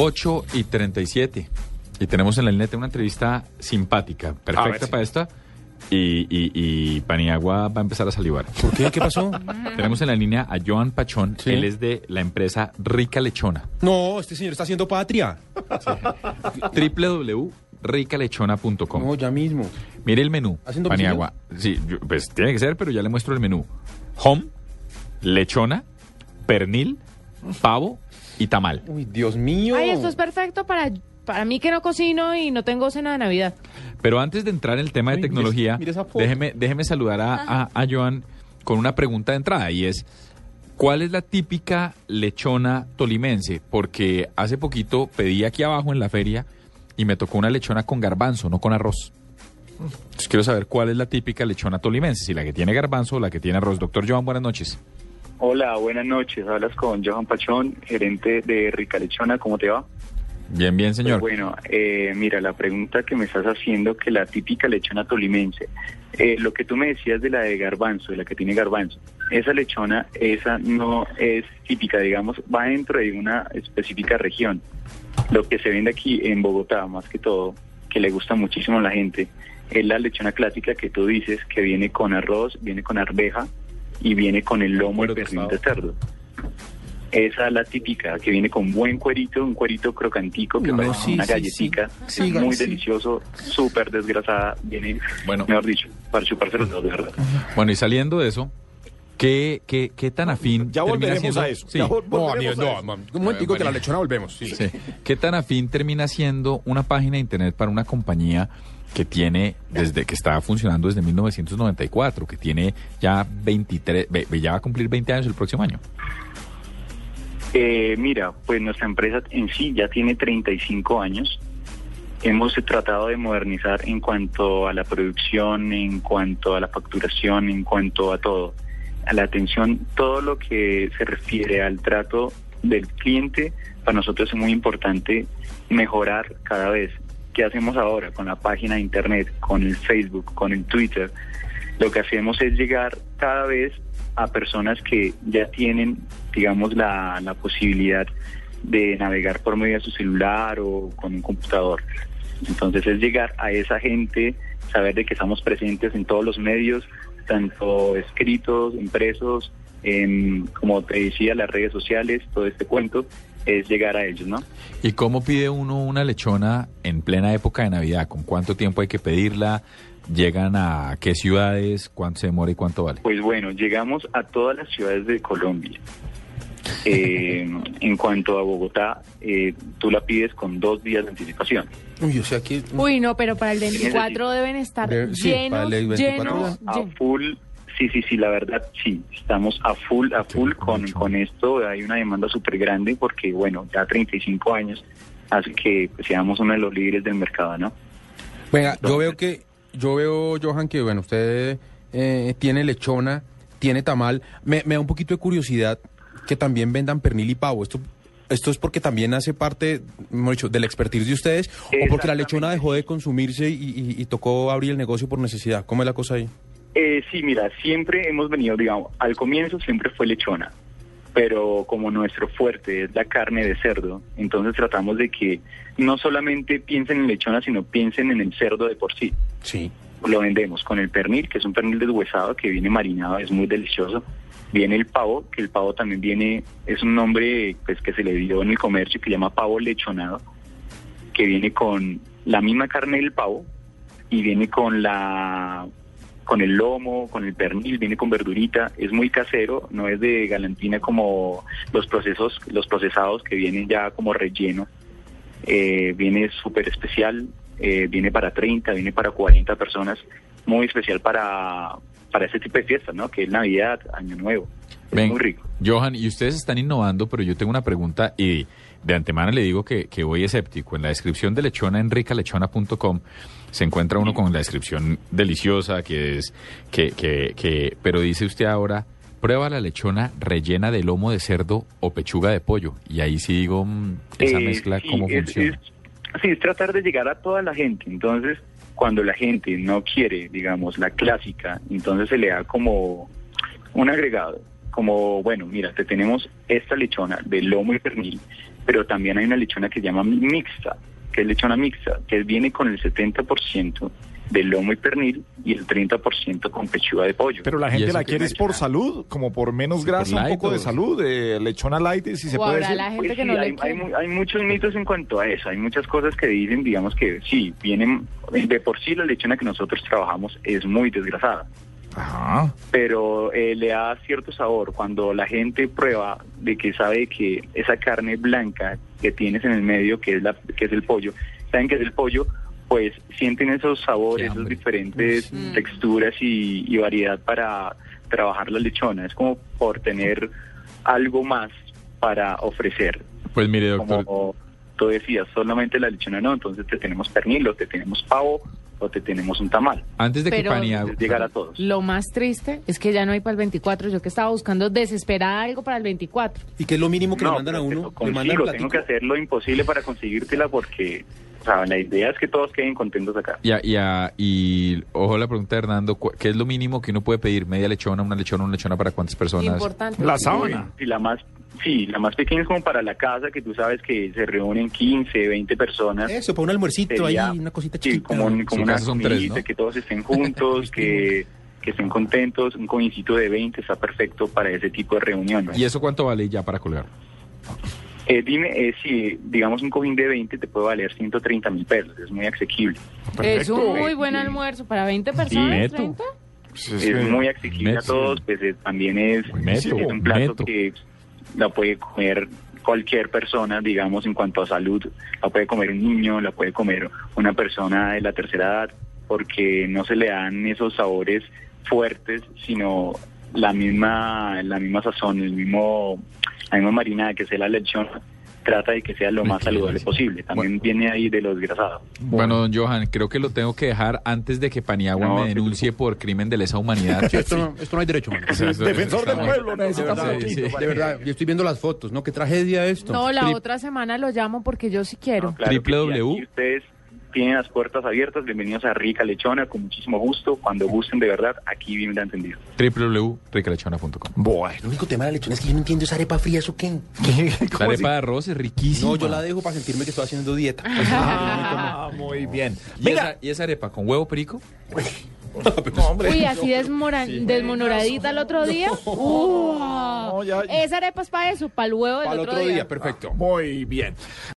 8 y 37. Y tenemos en la línea una entrevista simpática, perfecta para esta. Y, y, y, Paniagua va a empezar a salivar. ¿Por qué? ¿Qué pasó? Tenemos en la línea a Joan Pachón. Él es de la empresa Rica Lechona. No, este señor está haciendo patria. www.ricalechona.com. No, ya mismo. Mire el menú. ¿Haciendo Paniagua. Sí, pues tiene que ser, pero ya le muestro el menú. Home, lechona, pernil, pavo y tamal. Uy, Dios mío. Ay, esto es perfecto para, para mí que no cocino y no tengo cena de Navidad. Pero antes de entrar en el tema de Ay, tecnología, déjeme, déjeme saludar a, a, a Joan con una pregunta de entrada y es, ¿cuál es la típica lechona tolimense? Porque hace poquito pedí aquí abajo en la feria y me tocó una lechona con garbanzo, no con arroz. Entonces quiero saber cuál es la típica lechona tolimense, si la que tiene garbanzo o la que tiene arroz. Doctor Joan, buenas noches. Hola, buenas noches. Hablas con Johan Pachón, gerente de Rica Lechona. ¿Cómo te va? Bien, bien, señor. Pues bueno, eh, mira, la pregunta que me estás haciendo, que la típica lechona tolimense, eh, lo que tú me decías de la de garbanzo, de la que tiene garbanzo, esa lechona, esa no es típica, digamos, va dentro de una específica región. Lo que se vende aquí en Bogotá, más que todo, que le gusta muchísimo a la gente, es la lechona clásica que tú dices, que viene con arroz, viene con arveja y viene con el lomo y Cuero pernil de cerdo. Esa es la típica, que viene con buen cuerito, un cuerito crocantico, que No, parece sí, una sí, galletica, sí. Sí, muy sí. delicioso, súper desgrasada, viene, Bueno. mejor dicho, para chuparse los dedos, de verdad. Bueno, y saliendo de eso, ¿qué, qué, qué tan afín Ya termina volveremos siendo- a eso. Sí. Ya vol- No, volveremos amigo, a no, eso. mam- un momentico que la lechona volvemos. Sí. Sí. ¿Qué tan afín termina siendo una página de internet para una compañía que tiene desde que está funcionando desde 1994, que tiene ya 23, ve- ve- ya va a cumplir 20 años el próximo año? Eh, mira, pues nuestra empresa en sí ya tiene 35 años. Hemos tratado de modernizar en cuanto a la producción, en cuanto a la facturación, en cuanto a todo, a la atención, todo lo que se refiere al trato del cliente, para nosotros es muy importante mejorar cada vez. ¿Qué hacemos ahora con la página de internet, con el Facebook, con el Twitter? Lo que hacemos es llegar cada vez a personas que ya tienen, digamos, la, la posibilidad de navegar por medio de su celular o con un computador. Entonces es llegar a esa gente, saber de que estamos presentes en todos los medios, tanto escritos, impresos, en, como te decía, las redes sociales, todo este cuento, es llegar a ellos, ¿no? ¿Y cómo pide uno una lechona en plena época de Navidad? ¿Con cuánto tiempo hay que pedirla? ¿Llegan a qué ciudades? ¿Cuánto se demora y cuánto vale? Pues bueno, llegamos a todas las ciudades de Colombia. Eh, en cuanto a Bogotá, eh, tú la pides con dos días de anticipación. Uy, o sea que... Uy, no, pero para el 24 deben estar sí, para llenos, el 24 llenos, a llenos. full, sí, sí, sí, la verdad, sí, estamos a full, a full con, con esto. Hay una demanda súper grande porque, bueno, ya 35 años hace que pues, seamos uno de los líderes del mercado, ¿no? Venga, yo veo que, yo veo, Johan, que bueno, usted eh, tiene lechona, tiene tamal. Me, me da un poquito de curiosidad que también vendan pernil y pavo. Esto, esto es porque también hace parte, mejor dicho, del expertise de ustedes, o porque la lechona dejó de consumirse y, y- y tocó abrir el negocio por necesidad. ¿Cómo es la cosa ahí? Eh, sí, mira, siempre hemos venido, digamos, al comienzo siempre fue lechona, pero como nuestro fuerte es la carne de cerdo, entonces tratamos de que no solamente piensen en lechona, sino piensen en el cerdo de por sí. Sí. Lo vendemos con el pernil, que es un pernil deshuesado que viene marinado, es muy delicioso. Viene el pavo, que el pavo también viene, es un nombre pues que se le dio en el comercio que se llama pavo lechonado, que viene con la misma carne del pavo y viene con la con el lomo, con el pernil, viene con verdurita, es muy casero, no es de galantina como los procesos, los procesados que vienen ya como relleno. Eh, viene súper especial, eh, viene para 30, viene para 40 personas, muy especial para, para este tipo de fiestas, ¿no? Que es Navidad, Año Nuevo. Es Ven, muy rico. Johan, y ustedes están innovando, pero yo tengo una pregunta y de antemano le digo que, que voy escéptico. En la descripción de lechona en ricalechona.com se encuentra uno con la descripción deliciosa que es que, que, que pero dice usted ahora prueba la lechona rellena de lomo de cerdo o pechuga de pollo y ahí sí digo mm, esa Eh, mezcla sí, cómo es- funciona. es- sí, es tratar de llegar a toda la gente. Entonces, cuando la gente no quiere, digamos, la clásica, entonces se le da como un agregado, como, bueno, mira, te tenemos esta lechona de lomo y pernil, pero también hay una lechona que se llama mixta, que es lechona mixta, que viene con el 70% de lomo y pernil y el 30% con pechuga de pollo. Pero la ¿Y gente la quiere es? por salud, como por menos por grasa, un poco de salud, de lechona light, si se puede decir. la gente Pues que sí, no hay, hay muchos mitos en cuanto a eso. Hay muchas cosas que dicen, digamos que sí, vienen de por sí la lechona que nosotros trabajamos es muy desgrasada, Ajá. pero eh, le da cierto sabor cuando la gente prueba de que sabe que esa carne blanca que tienes en el medio, que es la que es el pollo, saben que es el pollo, pues sienten esos sabores, hambre. diferentes Mm. texturas y, y variedad para trabajar la lechona. Es como por tener algo más para ofrecer. Pues mire, doctor, Como tú decías, solamente la lechona no, entonces te tenemos pernil, o te tenemos pavo, o te tenemos un tamal. antes de que Pero- Paniagua... Es llegar a todos. Lo más triste es que ya no hay para el 24. Yo que estaba buscando desesperada algo para el 24. ¿Y qué es lo mínimo que le mandan a te uno? lo ¿Le mandan consigo, tengo que hacer lo imposible para conseguírtela porque o sea, la idea es que todos queden contentos acá. Y, a- y, a- y ojo la pregunta de Hernando, ¿cu- ¿qué es lo mínimo que uno puede pedir? ¿Media lechona, una lechona, una lechona para cuántas personas? Importante. La sábana. Y la más, sí, la más pequeña es como para la casa, que tú sabes que se reúnen 15, 20 personas. Eso, para un almuercito Sería- ahí, una cosita Sí, chiquita. como, un- como Su una son tres, ¿no? que todos estén juntos, que, que estén contentos. Un cojincito de 20 está perfecto para ese tipo de reuniones. ¿Y eso cuánto vale ya para colgar? Eh, dime, eh, si digamos un cojín de 20 te puede valer 130 mil pesos, es muy asequible. Es un muy buen almuerzo para 20 personas. 30. Pues Es, es que- muy asequible a todos, pues eh, también es, Meto, es un plato meto. que la puede comer cualquier persona, digamos, en cuanto a salud. La puede comer un niño, la puede comer una persona de la tercera edad, porque no se le dan esos sabores fuertes, sino la misma, la misma sazón, el mismo, la misma marinada que sea la lechona, trata de que sea lo más saludable posible. También viene ahí de los grasados. Bueno, don Johan, creo que lo tengo que dejar antes de que Paniagua No, me denuncie por crimen de lesa humanidad. Sí, esto, no, esto no hay derecho. O sea, eso- Defensor eso del pueblo, necesita Sí, un sí, poquito. De verdad, yo estoy viendo las fotos, ¿no? Qué tragedia esto. No, la Tri- otra semana lo llamo porque yo sí quiero. No, claro que sí, www. Tienen las puertas abiertas, bienvenidos a Rica Lechona, con muchísimo gusto. Cuando gusten de verdad, aquí bien entendido. www.ricalechona.com Bueno. El único tema de la lechona es que yo no entiendo esa arepa fría, ¿eso qué? La ¿Cómo arepa así? de arroz es riquísima. No, yo la dejo para sentirme que estoy haciendo dieta. Ah, muy bien. ¿Y Venga. esa, ¿Y esa arepa con huevo perico? No, hombre. Uy, así desmora- desmonoradita el otro día. Uh, ya- Esa arepa es para eso, para el huevo del el otro, otro día. día, perfecto. Muy bien.